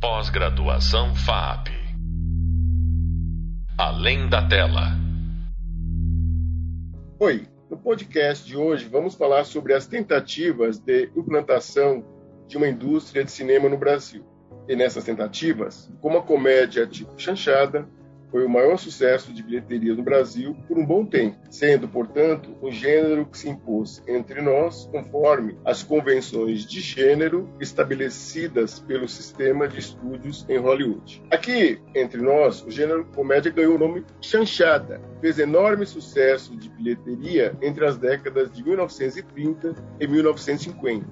Pós-graduação FAP. Além da tela. Oi, no podcast de hoje vamos falar sobre as tentativas de implantação de uma indústria de cinema no Brasil. E nessas tentativas, como a comédia tipo chanchada, foi o maior sucesso de bilheteria no Brasil por um bom tempo, sendo, portanto, um gênero que se impôs entre nós conforme as convenções de gênero estabelecidas pelo sistema de estúdios em Hollywood. Aqui, entre nós, o gênero comédia ganhou o nome chanchada, fez enorme sucesso de bilheteria entre as décadas de 1930 e 1950,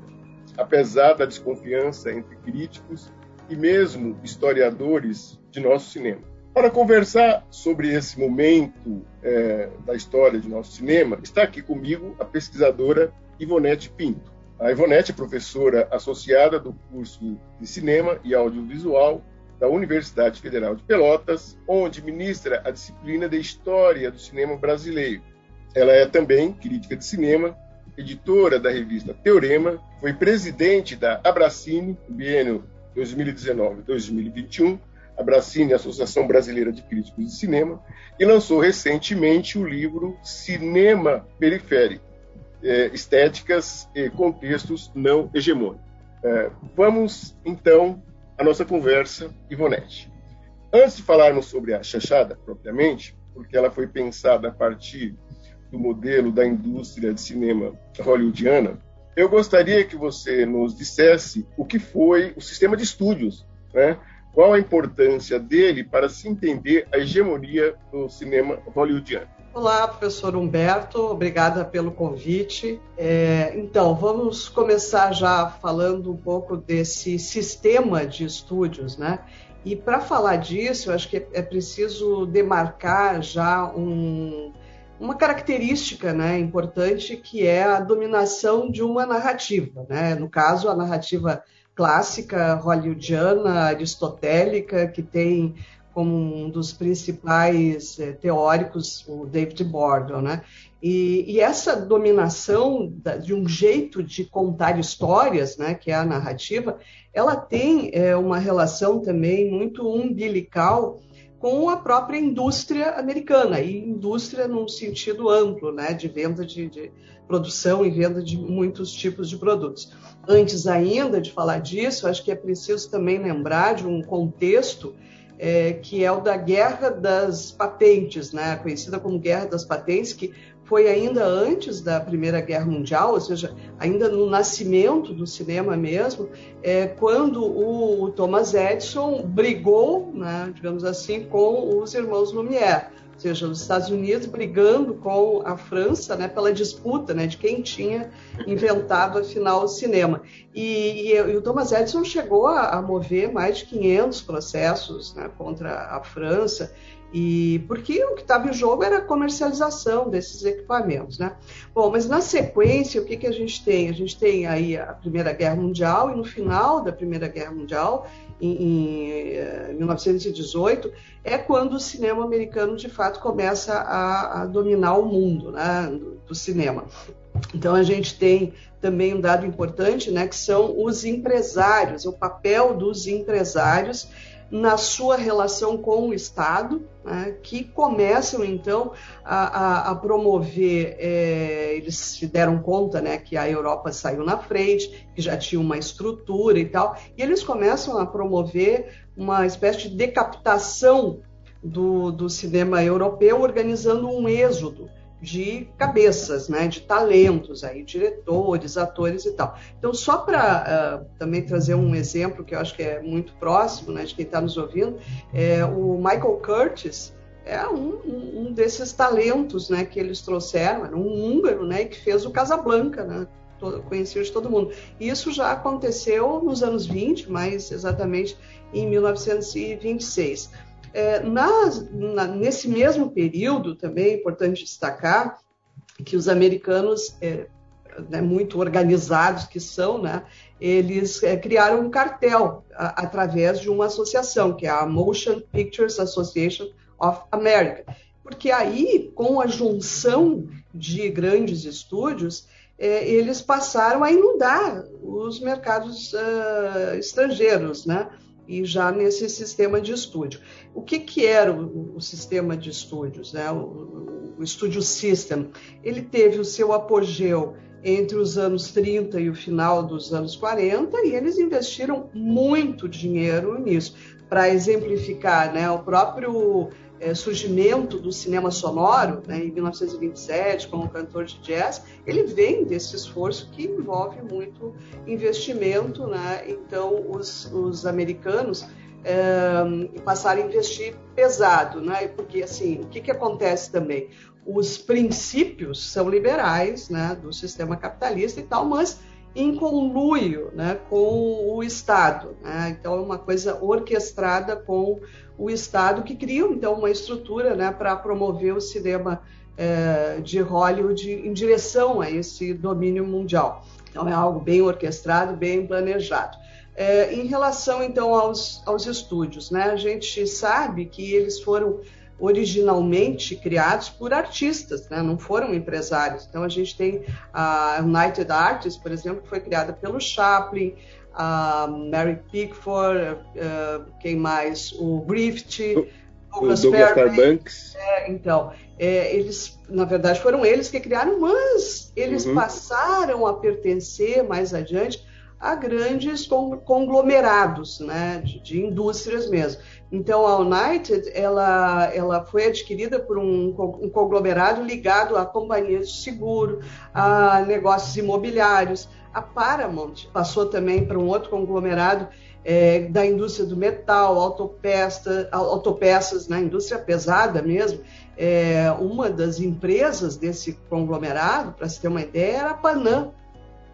apesar da desconfiança entre críticos e mesmo historiadores de nosso cinema. Para conversar sobre esse momento é, da história de nosso cinema, está aqui comigo a pesquisadora Ivonete Pinto. A Ivonete é professora associada do curso de Cinema e Audiovisual da Universidade Federal de Pelotas, onde ministra a disciplina de História do Cinema Brasileiro. Ela é também crítica de cinema, editora da revista Teorema, foi presidente da Abracine, no biênio 2019-2021, a Bracine, Associação Brasileira de Críticos de Cinema, e lançou recentemente o livro Cinema Periférico, é, Estéticas e Contextos Não Hegemônicos. É, vamos, então, à nossa conversa, Ivonete. Antes de falarmos sobre a chachada, propriamente, porque ela foi pensada a partir do modelo da indústria de cinema hollywoodiana, eu gostaria que você nos dissesse o que foi o sistema de estúdios, né? Qual a importância dele para se entender a hegemonia do cinema hollywoodiano? Olá, professor Humberto, obrigada pelo convite. É, então, vamos começar já falando um pouco desse sistema de estúdios, né? E para falar disso, eu acho que é preciso demarcar já um, uma característica né, importante que é a dominação de uma narrativa. Né? No caso, a narrativa clássica hollywoodiana, aristotélica, que tem como um dos principais é, teóricos o David Bordon, né? E, e, essa dominação de um jeito de contar histórias, né, que é a narrativa, ela tem é, uma relação também muito umbilical com a própria indústria americana, e indústria num sentido amplo, né, de venda de, de, produção e venda de muitos tipos de produtos. Antes ainda de falar disso, acho que é preciso também lembrar de um contexto é, que é o da Guerra das Patentes, né, conhecida como Guerra das Patentes, que foi ainda antes da Primeira Guerra Mundial, ou seja, ainda no nascimento do cinema mesmo, é, quando o Thomas Edison brigou, né, digamos assim, com os irmãos Lumière, ou seja, os Estados Unidos brigando com a França né, pela disputa né, de quem tinha inventado, afinal, o cinema. E, e, e o Thomas Edison chegou a, a, mover mais de 500 processos né, contra a França, e porque o que estava em jogo era a comercialização desses equipamentos, né? Bom, mas na sequência, o que, que a gente tem? A gente tem aí a Primeira Guerra Mundial, e no final da Primeira Guerra Mundial, em, em 1918, eh, é quando o cinema americano de fato começa a, a dominar o mundo né, do, do cinema. Então a gente tem também um dado importante, né, que são os empresários, o papel dos empresários na sua relação com o Estado, né, que começam então a, a, a promover, é, eles se deram conta né, que a Europa saiu na frente, que já tinha uma estrutura e tal, e eles começam a promover uma espécie de decapitação do, do cinema europeu, organizando um êxodo de cabeças, né, de talentos aí, diretores, atores e tal. Então, só para uh, também trazer um exemplo que eu acho que é muito próximo, né, de quem está nos ouvindo, é o Michael Curtis é um, um, desses talentos, né, que eles trouxeram, era um húngaro, né, que fez o Casablanca, né, conhecido de todo mundo. Isso já aconteceu nos anos 20, mais exatamente em 1926. É, na, nesse mesmo período, também é importante destacar que os americanos, é, né, muito organizados que são, né, eles é, criaram um cartel a, através de uma associação, que é a Motion Pictures Association of America. Porque aí, com a junção de grandes estúdios, é, eles passaram a inundar os mercados uh, estrangeiros, né? E já nesse sistema de estúdio. O que, que era o, o sistema de estúdios, né? o, o Studio System? Ele teve o seu apogeu entre os anos 30 e o final dos anos 40 e eles investiram muito dinheiro nisso. Para exemplificar, né, o próprio é, surgimento do cinema sonoro, né, em 1927, como cantor de jazz, ele vem desse esforço que envolve muito investimento. Né? Então, os, os americanos é, passaram a investir pesado, né? porque assim, o que, que acontece também? Os princípios são liberais né, do sistema capitalista e tal, mas em conluio né, com o Estado. Né? Então, é uma coisa orquestrada com o Estado, que cria, então, uma estrutura né, para promover o cinema é, de Hollywood em direção a esse domínio mundial. Então, é algo bem orquestrado, bem planejado. É, em relação, então, aos, aos estúdios, né, a gente sabe que eles foram originalmente criados por artistas, né? não foram empresários. Então a gente tem a United Artists, por exemplo, que foi criada pelo Chaplin, a Mary Pickford, uh, quem mais? O Griffith, Douglas, Douglas Fairbanks. É, então, é, eles, na verdade, foram eles que criaram, mas eles uhum. passaram a pertencer mais adiante a grandes conglomerados, né, de, de indústrias mesmo. Então, a United ela, ela foi adquirida por um, um conglomerado ligado a companhias de seguro, a negócios imobiliários. A Paramount passou também para um outro conglomerado é, da indústria do metal, autopeça, autopeças na né, indústria pesada mesmo. É, uma das empresas desse conglomerado, para se ter uma ideia, era a Panam,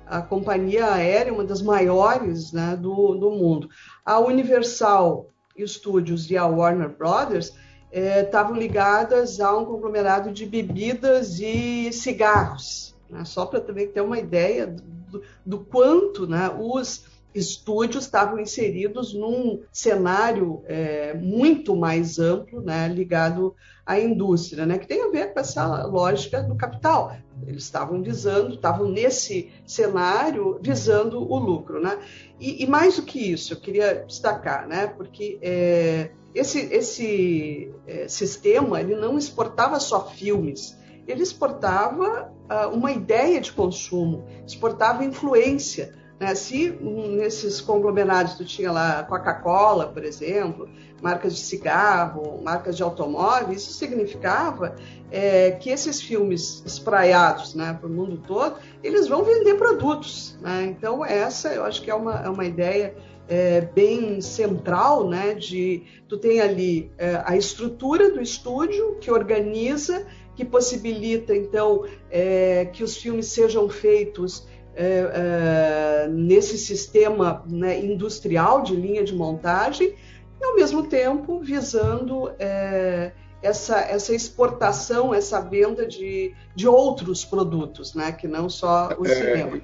a companhia aérea, uma das maiores né, do, do mundo. A Universal Studios e a Warner Brothers estavam é, ligadas a um conglomerado de bebidas e cigarros, né? só para também ter uma ideia do, do quanto né, os estúdios estavam inseridos num cenário é, muito mais amplo, né, ligado à indústria, né, que tem a ver com essa lógica do capital. Eles estavam visando, estavam nesse cenário visando o lucro, né? E, e mais do que isso, eu queria destacar, né, porque é, esse, esse é, sistema ele não exportava só filmes, ele exportava uh, uma ideia de consumo, exportava influência né? Se nesses conglomerados tu tinha lá Coca-Cola, por exemplo, marcas de cigarro, marcas de automóveis, isso significava é, que esses filmes espraiados né, para o mundo todo, eles vão vender produtos. Né? Então essa eu acho que é uma, é uma ideia é, bem central, né? De tu tem ali é, a estrutura do estúdio que organiza, que possibilita então é, que os filmes sejam feitos é, é, nesse sistema né, industrial de linha de montagem e, ao mesmo tempo, visando é, essa, essa exportação, essa venda de, de outros produtos, né, que não só o é, cinema.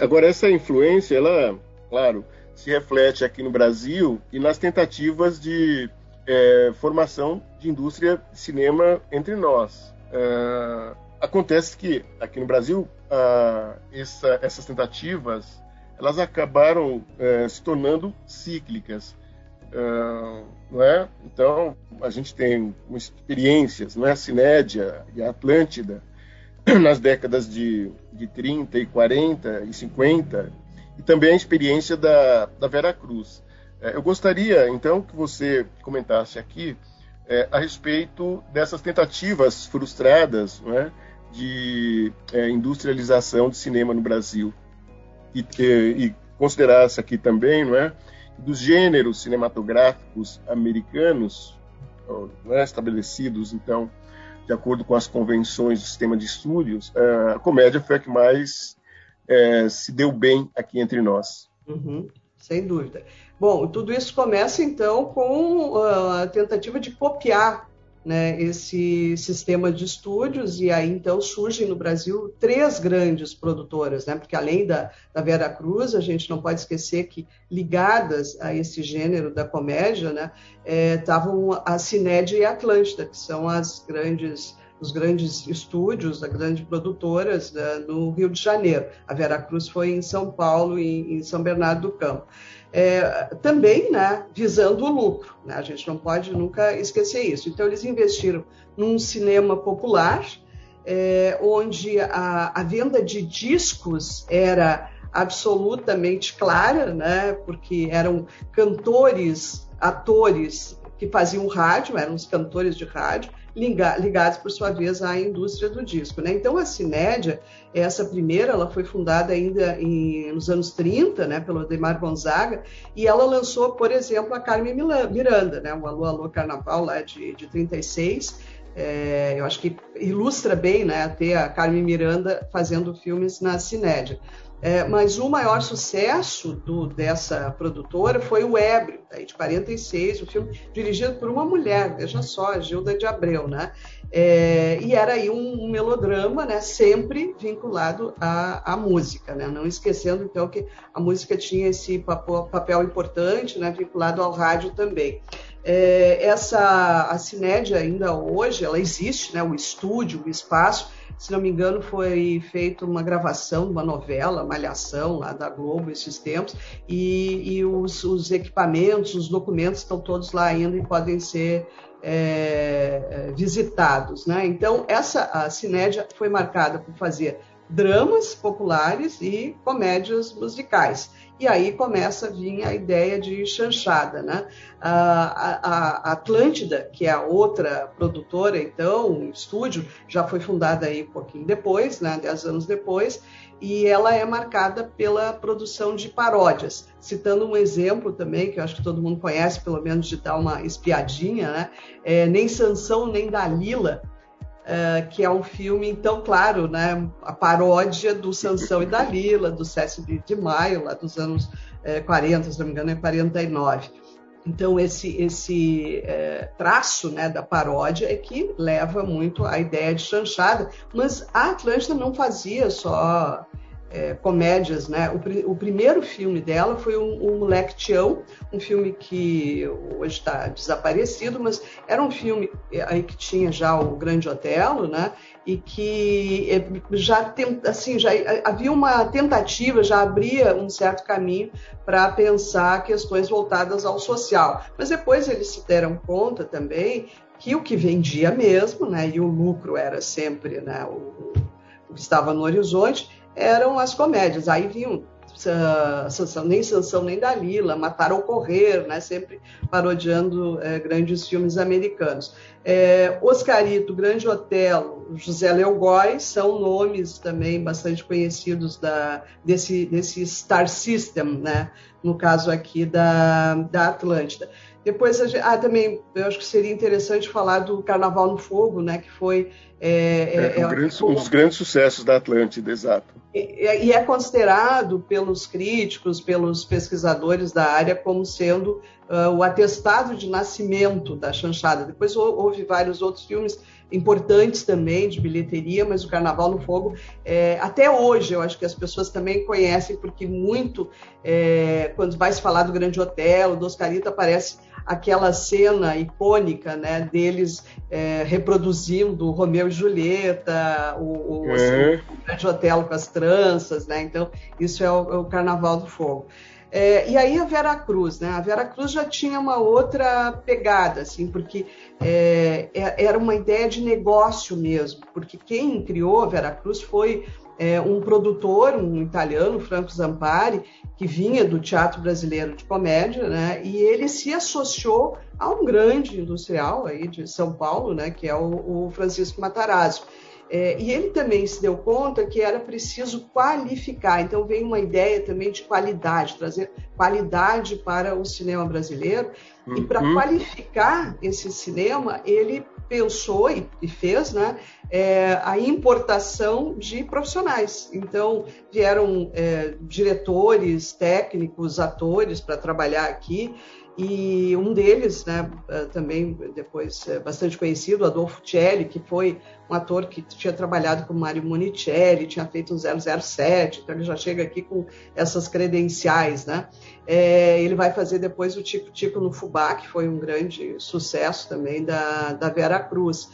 Agora, essa influência, ela, claro, se reflete aqui no Brasil e nas tentativas de é, formação de indústria de cinema entre nós. É, acontece que aqui no Brasil ah, essa, essas tentativas elas acabaram eh, se tornando cíclicas, ah, não é? Então a gente tem experiências, não é? A Cinédia e a Atlântida nas décadas de, de 30 e 40 e 50 e também a experiência da, da Vera Cruz. Eh, eu gostaria então que você comentasse aqui eh, a respeito dessas tentativas frustradas, não é? de é, industrialização de cinema no Brasil e, e, e considerasse aqui também, não é, dos gêneros cinematográficos americanos é, estabelecidos, então, de acordo com as convenções do sistema de estúdios, é, a comédia foi a que mais é, se deu bem aqui entre nós. Uhum, sem dúvida. Bom, tudo isso começa então com ah, a tentativa de copiar né, esse sistema de estúdios e aí então surgem no Brasil três grandes produtoras, né, porque além da, da Vera Cruz, a gente não pode esquecer que ligadas a esse gênero da comédia, né, estavam é, a Cinédia e a Atlântida, que são as grandes os grandes estúdios, as grandes produtoras né, no Rio de Janeiro. A Vera Cruz foi em São Paulo e em São Bernardo do Campo. É, também né, visando o lucro. Né? A gente não pode nunca esquecer isso. Então, eles investiram num cinema popular, é, onde a, a, venda de discos era absolutamente clara, né? porque eram cantores, atores que faziam rádio, eram os cantores de rádio, ligados, por sua vez, à indústria do disco. Né? Então, a Cinédia, essa primeira, ela foi fundada ainda em, nos anos 30, né, pelo Ademar Gonzaga, e ela lançou, por exemplo, a Carmen Miranda, né, o Alô Alô Carnaval, lá de, de 36, é, eu acho que ilustra bem né, ter a Carmen Miranda fazendo filmes na Cinédia. É, mas o maior sucesso do, dessa produtora foi o Ébrio, de 46, o filme dirigido por uma mulher, veja só, Gilda de Abreu, né? É, e era aí um, um, melodrama, né? Sempre vinculado à, à, música, né? Não esquecendo então que a música tinha esse papel, papel importante, né? Vinculado ao rádio também. É, essa a Cinédia ainda hoje, ela existe, né? O estúdio, o espaço se não me engano, foi feita uma gravação uma novela, Malhação, lá da Globo, esses tempos, e, e os, os, equipamentos, os documentos estão todos lá ainda e podem ser é, é visitados. Né? Então, essa a Cinédia foi marcada por fazer dramas populares e comédias musicais. E aí começa a vir a ideia de chanchada. Né? A, a, Atlântida, que é a outra produtora, então, um estúdio, já foi fundada aí um pouquinho depois, né? dez anos depois, e ela é marcada pela produção de paródias. Citando um exemplo também, que eu acho que todo mundo conhece, pelo menos de dar uma espiadinha, né? É, nem Sansão nem Dalila, Uh, que é um filme, então, claro, né, a paródia do Sansão e Dalila, do Cécio de Maio, lá dos anos uh, 40, se não me engano, é 49. Então, esse, esse uh, traço né, da paródia é que leva muito à ideia de chanchada, mas a Atlântida não fazia só é, comédias, né? O, o, primeiro filme dela foi um, um Moleque Tião, um filme que hoje está desaparecido, mas era um filme é, aí que tinha já o Grande Otelo, né? E que é, já tem, assim, já havia uma tentativa, já abria um certo caminho para pensar questões voltadas ao social. Mas depois eles se deram conta também que o que vendia mesmo, né? E o lucro era sempre, né? O, o que estava no horizonte eram as comédias. Aí vinham uh, nem Sansão nem Dalila, Matar ou Correr, né? sempre parodiando é, grandes filmes americanos. É, Oscarito, Grande Hotel, José Leo Góes são nomes também bastante conhecidos da, desse, desse Star System, né? no caso aqui da, da Atlântida. Depois, gente, ah, também, eu acho que seria interessante falar do Carnaval no Fogo, né, que foi... É, é, é um, grande, um, dos grandes sucessos da Atlântida, exato. E, e, é considerado pelos críticos, pelos pesquisadores da área, como sendo uh, o atestado de nascimento da chanchada. Depois houve vários outros filmes importantes também de bilheteria, mas o Carnaval no Fogo, é, até hoje, eu acho que as pessoas também conhecem, porque muito, é, quando vai se falar do Grande Hotel, do Oscarito, aparece aquela cena icônica né, deles é, reproduzindo Romeu e Julieta, o, o, é. o Grande Otelo com as tranças, né? Então, isso é o, é o Carnaval do Fogo. É, e aí a Vera Cruz, né? A Vera Cruz já tinha uma outra pegada, assim, porque é, é era uma ideia de negócio mesmo, porque quem criou a Vera Cruz foi é, um produtor, um italiano, Franco Zampari, que vinha do Teatro Brasileiro de Comédia, né? E ele se associou a um grande industrial aí de São Paulo, né? Que é o, o Francisco Matarazzo. É, e ele também se deu conta que era preciso qualificar. Então veio uma ideia também de qualidade, trazer qualidade para o cinema brasileiro. Uhum. E para qualificar esse cinema, ele pensou e, e fez né, é, a importação de profissionais. Então, vieram é, diretores, técnicos, atores para trabalhar aqui. E um deles, né, é, também depois é, bastante conhecido, Adolfo Celli, que foi um ator que tinha trabalhado com Mário Monicelli, tinha feito um 007, então ele já chega aqui com essas credenciais, né? É, ele vai fazer depois o Tico Tico no Fubá, que foi um grande sucesso também da, da Vera Cruz.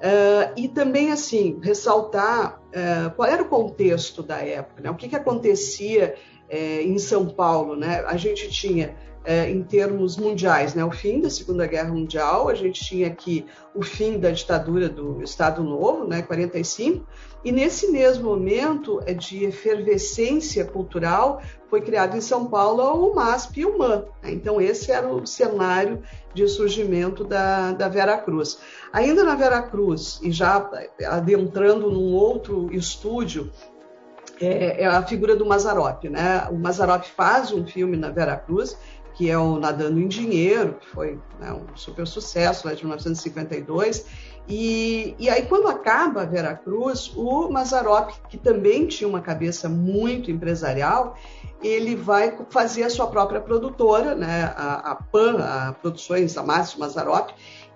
Uh, e também, assim, ressaltar uh, qual era o contexto da época, né? o que, que acontecia é, em São Paulo, né? A gente tinha é, em termos mundiais, né? O fim da Segunda Guerra Mundial, a gente tinha aqui o fim da ditadura do Estado Novo, né? 45, e nesse mesmo momento é, de efervescência cultural foi criado em São Paulo o MASP e o MAN. Né? Então esse era o cenário de surgimento da, da Vera Cruz. Ainda na Vera Cruz e já adentrando num outro estúdio é, é, a figura do Mazarop, né? O Mazarop faz um filme na Vera Cruz que é o Nadando em Dinheiro, que foi né, um super sucesso lá de 1952. E, e aí, quando acaba a Vera Cruz, o Mazarop, que também tinha uma cabeça muito empresarial, ele vai fazer a sua própria produtora, né, a, a PAN, a Produções da Márcio Mazarop,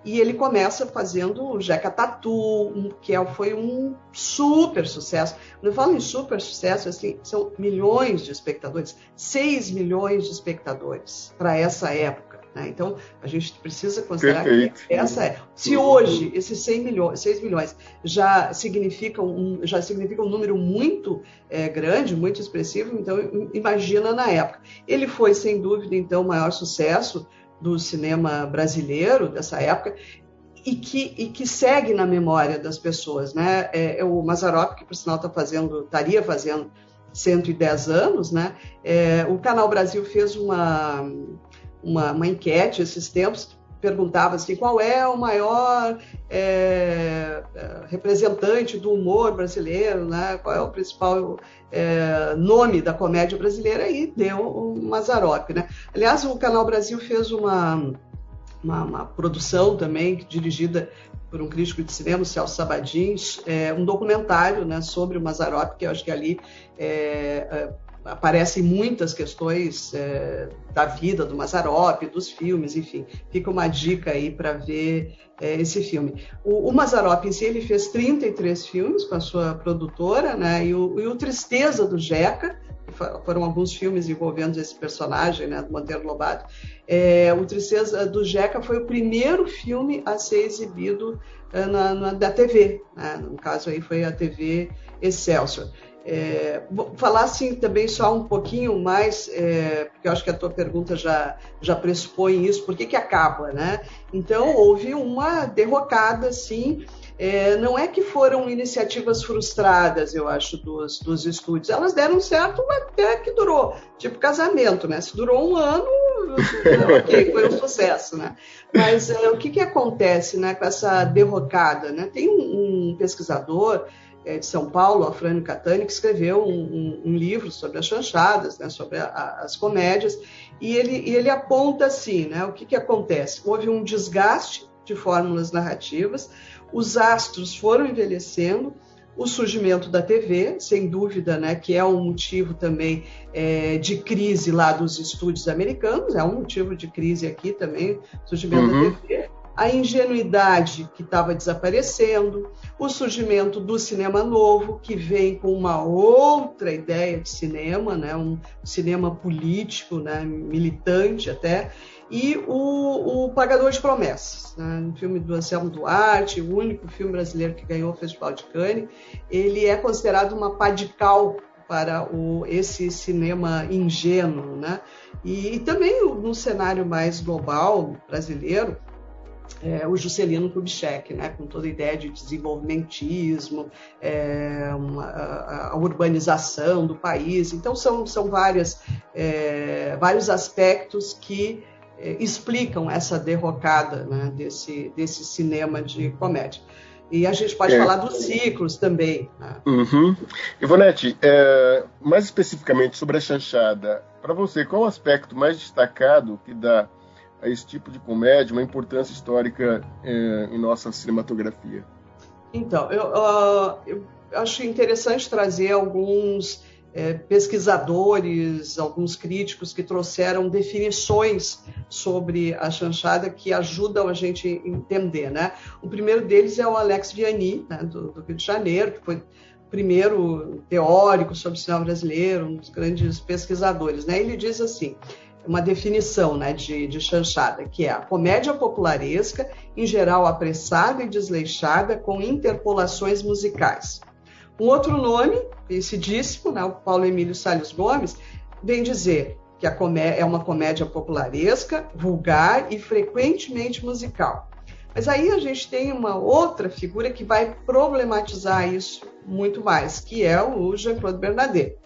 e ele começa fazendo o Jeca Tatu, que é, foi um super sucesso. Quando eu falo em super sucesso, assim, são milhões de espectadores, 6 milhões de espectadores para essa época. Né? Então, a gente precisa considerar Perfeito. que essa é. Se hoje esses 6 milhões, 6 milhões já significam um, já significa um número muito é, grande, muito expressivo, então imagina na época. Ele foi, sem dúvida, então, o maior sucesso do cinema brasileiro dessa época e que, e que segue na memória das pessoas, né? É, é o Mazarop, que por sinal está fazendo, estaria fazendo 110 anos, né? É, o Canal Brasil fez uma, uma, uma, enquete esses tempos, perguntava assim, qual é o maior é, é, representante do humor brasileiro, né? qual é o principal é, nome da comédia brasileira, e deu o Mazarop. Né? Aliás, o Canal Brasil fez uma, uma, uma produção também, dirigida por um crítico de cinema, Celso Sabadins, é, um documentário né, sobre o Mazarop, que eu acho que ali é, é aparecem muitas questões é, da vida do Mazarop, dos filmes, enfim. Fica uma dica aí para ver é, esse filme. O, o Mazarop em si, ele fez 33 filmes com a sua produtora, né? E o, e o Tristeza do Jeca, foram alguns filmes envolvendo esse personagem, né, do Monteiro Lobato. É, o Tristeza do Jeca foi o primeiro filme a ser exibido é, na, na, da TV, né? no caso aí foi a TV Excelsior. É, vou falar assim também só um pouquinho mais, é, porque eu acho que a tua pergunta já, já pressupõe isso, por que, que acaba, né? Então, houve uma derrocada, sim, é, não é que foram iniciativas frustradas, eu acho, dos, dos estúdios, elas deram certo até que durou, tipo casamento, né? Se durou um ano, ok, foi um sucesso, né? Mas é, o que, que acontece né, com essa derrocada, né? Tem um, um pesquisador é, de São Paulo, Afrânio Catani, que escreveu um, um, um, livro sobre as chanchadas, né, sobre a, a, as comédias, e ele, e ele aponta assim, né, o que, que acontece? Houve um desgaste de fórmulas narrativas, os astros foram envelhecendo, o surgimento da TV, sem dúvida, né, que é um motivo também é, de crise lá dos estúdios americanos, é um motivo de crise aqui também, surgimento uhum. da TV a ingenuidade que estava desaparecendo, o surgimento do cinema novo, que vem com uma outra ideia de cinema, né? um cinema político, né? militante até, e o, o Pagador de Promessas, né? um filme do Anselmo Duarte, o único filme brasileiro que ganhou o Festival de Cannes. Ele é considerado uma pá de cal para o, esse cinema ingênuo. Né? E, e também no cenário mais global brasileiro, é, o Juscelino Kubitschek, né, com toda a ideia de desenvolvimentismo, é, a, a, urbanização do país. Então, são, são várias, é, vários aspectos que é, explicam essa derrocada né, desse, desse cinema de comédia. E a gente pode é. falar dos ciclos também. Né? Uhum. Ivonete, é, mais especificamente sobre a chanchada, para você, qual o aspecto mais destacado que dá a esse tipo de comédia uma importância histórica é, em nossa cinematografia? Então, eu, uh, eu acho interessante trazer alguns é, pesquisadores, alguns críticos que trouxeram definições sobre a chanchada que ajudam a gente entender. Né? O primeiro deles é o Alex Vianney, né, do, do Rio de Janeiro, que foi primeiro teórico sobre o cinema brasileiro, um dos grandes pesquisadores. Né? Ele diz assim: uma definição né, de, de chanchada, que é a comédia popularesca, em geral apressada e desleixada, com interpolações musicais. Um outro nome, conhecidíssimo, né, o Paulo Emílio Salles Gomes, vem dizer que é uma comédia popularesca, vulgar e frequentemente musical. Mas aí a gente tem uma outra figura que vai problematizar isso muito mais, que é o Jean-Claude Bernardet.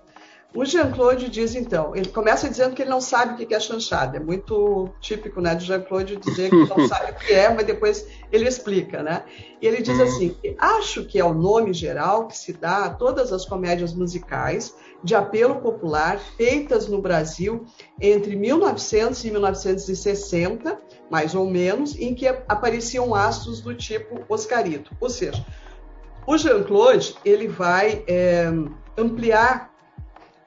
O Jean-Claude diz, então, ele começa dizendo que ele não sabe o que é chanchada. É muito típico né, de Jean-Claude dizer que não sabe o que é, mas depois ele explica. Né? E ele diz assim: acho que é o nome geral que se dá a todas as comédias musicais de apelo popular feitas no Brasil entre 1900 e 1960, mais ou menos, em que apareciam astros do tipo Oscarito. Ou seja, o Jean-Claude ele vai é, ampliar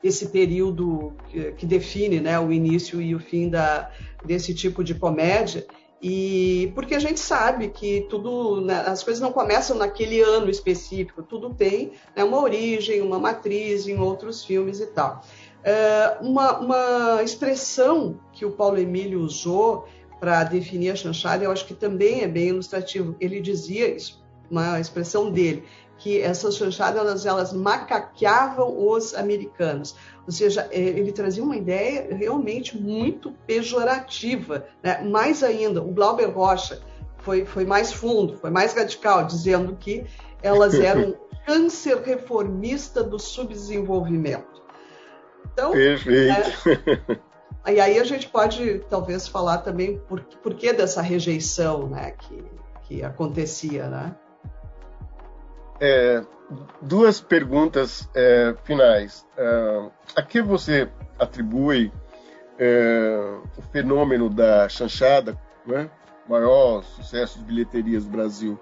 esse período que, define né, o início e o fim da, desse tipo de comédia. E porque a gente sabe que tudo, né, as coisas não começam naquele ano específico, tudo tem né, uma origem, uma matriz em outros filmes e tal. É, uma, uma expressão que o Paulo Emílio usou para definir a chanchada, eu acho que também é bem ilustrativo. Ele dizia isso, uma expressão dele, que essas chanchadas elas, elas macaqueavam os americanos. Ou seja, é, ele trazia uma ideia realmente muito pejorativa. Né? Mais ainda, o Glauber Rocha foi, foi mais fundo, foi mais radical, dizendo que elas eram câncer reformista do subdesenvolvimento. Então, Perfeito. É, e aí a gente pode talvez falar também por, por que dessa rejeição né, que, que acontecia, né? É, duas perguntas é, finais. É, a que você atribui é, o fenômeno da chanchada, né? maior sucesso de bilheterias do Brasil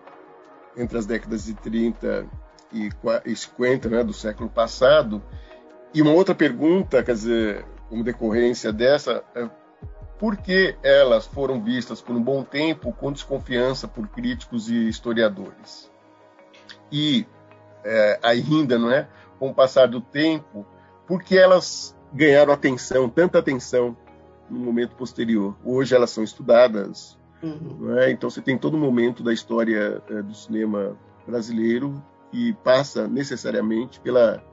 entre as décadas de 30 e 50 né, do século passado? E uma outra pergunta, quer dizer, como decorrência dessa, é, por que elas foram vistas por um bom tempo com desconfiança por críticos e historiadores? E é, ainda, não é, com o passar do tempo, porque elas ganharam atenção, tanta atenção no momento posterior. Hoje elas são estudadas, uhum. é? então você tem todo momento da história é, do cinema brasileiro que passa necessariamente pela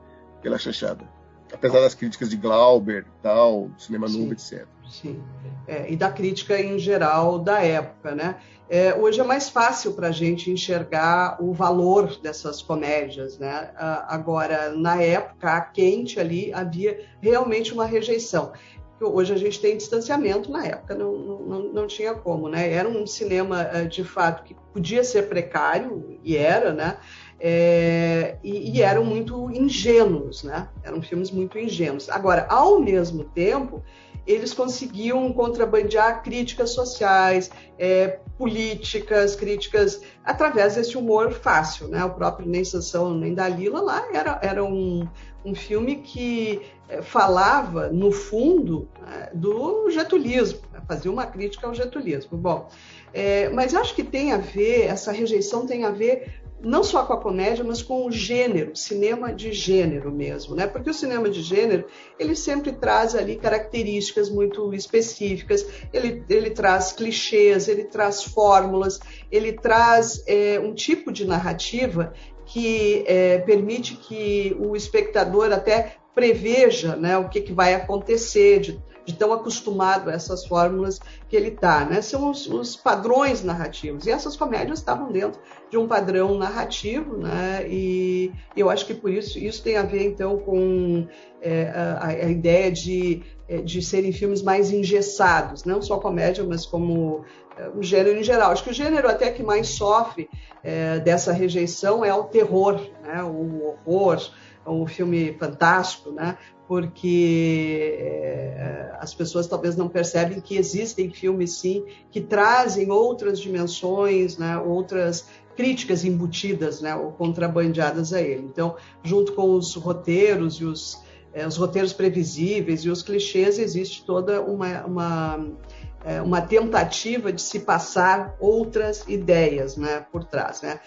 pela chachada. Apesar das críticas de Glauber, tal, cinema novo, etc. Sim, é, e da crítica em geral da época, né? É, hoje é mais fácil para a gente enxergar o valor dessas comédias, né? Agora, na época, quente ali, havia realmente uma rejeição. Hoje a gente tem distanciamento, na época não, não, não tinha como, né? Era um cinema, eh, de fato, que podia ser precário, e era, né? É, e, e, eram muito ingênuos, né? Eram filmes muito ingênuos. Agora, ao mesmo tempo, eles conseguiam contrabandear críticas sociais, é, políticas, críticas através desse humor fácil, né? O próprio Nem Sansão nem Dalila lá era, era um, um filme que é, falava, no fundo, né, do getulismo, né? fazia uma crítica ao getulismo. Bom, é, mas acho que tem a ver, essa rejeição tem a ver não só com a comédia, mas com o gênero, cinema de gênero mesmo, né? Porque o cinema de gênero, ele sempre traz ali características muito específicas, ele, ele traz clichês, ele traz fórmulas, ele traz é, um tipo de narrativa que é, permite que o espectador até preveja né, o que, que vai acontecer, de, de tão acostumado a essas fórmulas que ele está. Né? São os, os, padrões narrativos. E essas comédias estavam dentro de um padrão narrativo, né? e eu acho que por isso isso tem a ver, então, com é, a, a, ideia de, é, de serem filmes mais engessados, não só comédia, mas como é, o gênero em geral. Acho que o gênero até que mais sofre é, dessa rejeição é o terror, né? o horror, o filme fantástico, né? porque é, as pessoas talvez não percebem que existem filmes, sim, que trazem outras dimensões, né, outras críticas embutidas né, ou contrabandeadas a ele. Então, junto com os roteiros e os, é, os roteiros previsíveis e os clichês, existe toda uma, uma, é, uma tentativa de se passar outras ideias né, por trás. Né?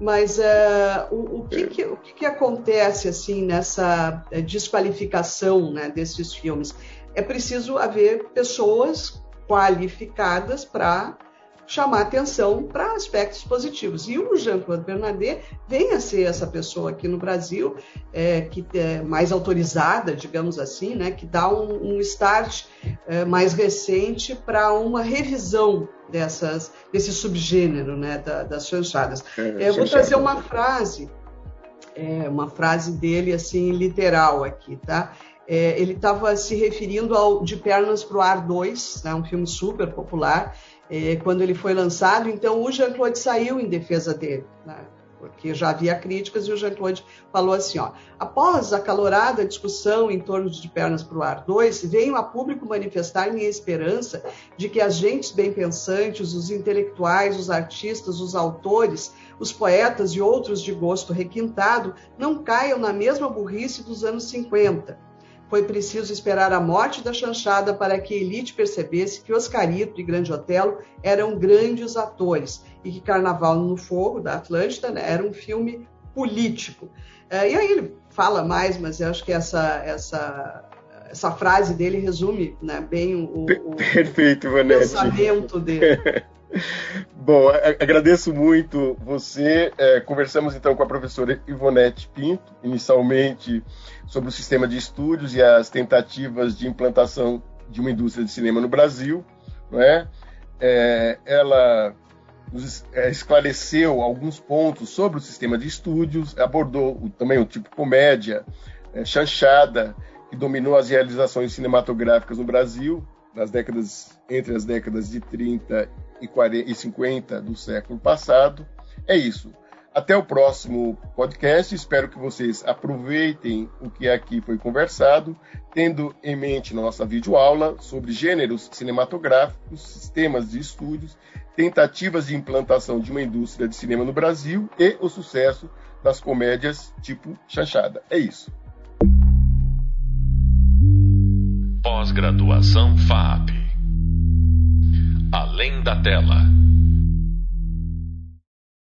Mas uh, o, o, que, que, o que, que, acontece assim nessa eh, desqualificação né, desses filmes? É preciso haver pessoas qualificadas para chamar atenção para aspectos positivos. E o Jean-Claude Bernardet vem a ser essa pessoa aqui no Brasil, é, que é mais autorizada, digamos assim, né, que dá um, um start é, mais recente para uma revisão dessas, desse subgênero né, da, das chanchadas. É, eu vou trazer uma frase, é, uma frase dele assim literal aqui, tá? É, ele estava se referindo ao De Pernas para o Ar 2, né, um filme super popular, é, quando ele foi lançado. Então, o Jean-Claude saiu em defesa dele, né, porque já havia críticas e o Jean-Claude falou assim: ó, após a calorada discussão em torno de Pernas para o Ar 2, veio a público manifestar minha esperança de que as gentes bem-pensantes, os intelectuais, os artistas, os autores, os poetas e outros de gosto requintado não caiam na mesma burrice dos anos 50 foi preciso esperar a morte da chanchada para que a elite percebesse que Oscarito e Grande Otelo eram grandes atores e que Carnaval no Fogo, da Atlântida, né, era um filme político. É, e aí ele fala mais, mas eu acho que essa, essa, essa frase dele resume né, bem o, o, Perfeito, o pensamento dele. Bom, agradeço muito você. É, conversamos então com a professora Ivonete Pinto, inicialmente sobre o sistema de estúdios e as tentativas de implantação de uma indústria de cinema no Brasil. Não é? é ela nos é, esclareceu alguns pontos sobre o sistema de estúdios, abordou também o tipo comédia, é, chanchada, que dominou as realizações cinematográficas no Brasil nas décadas entre as décadas de 30 e, 40, e 50 do século passado. É isso. Até o próximo podcast. Espero que vocês aproveitem o que aqui foi conversado, tendo em mente nossa videoaula sobre gêneros cinematográficos, sistemas de estúdios, tentativas de implantação de uma indústria de cinema no Brasil e o sucesso das comédias tipo chanchada. É isso. Pós-graduação FAP. Além da tela.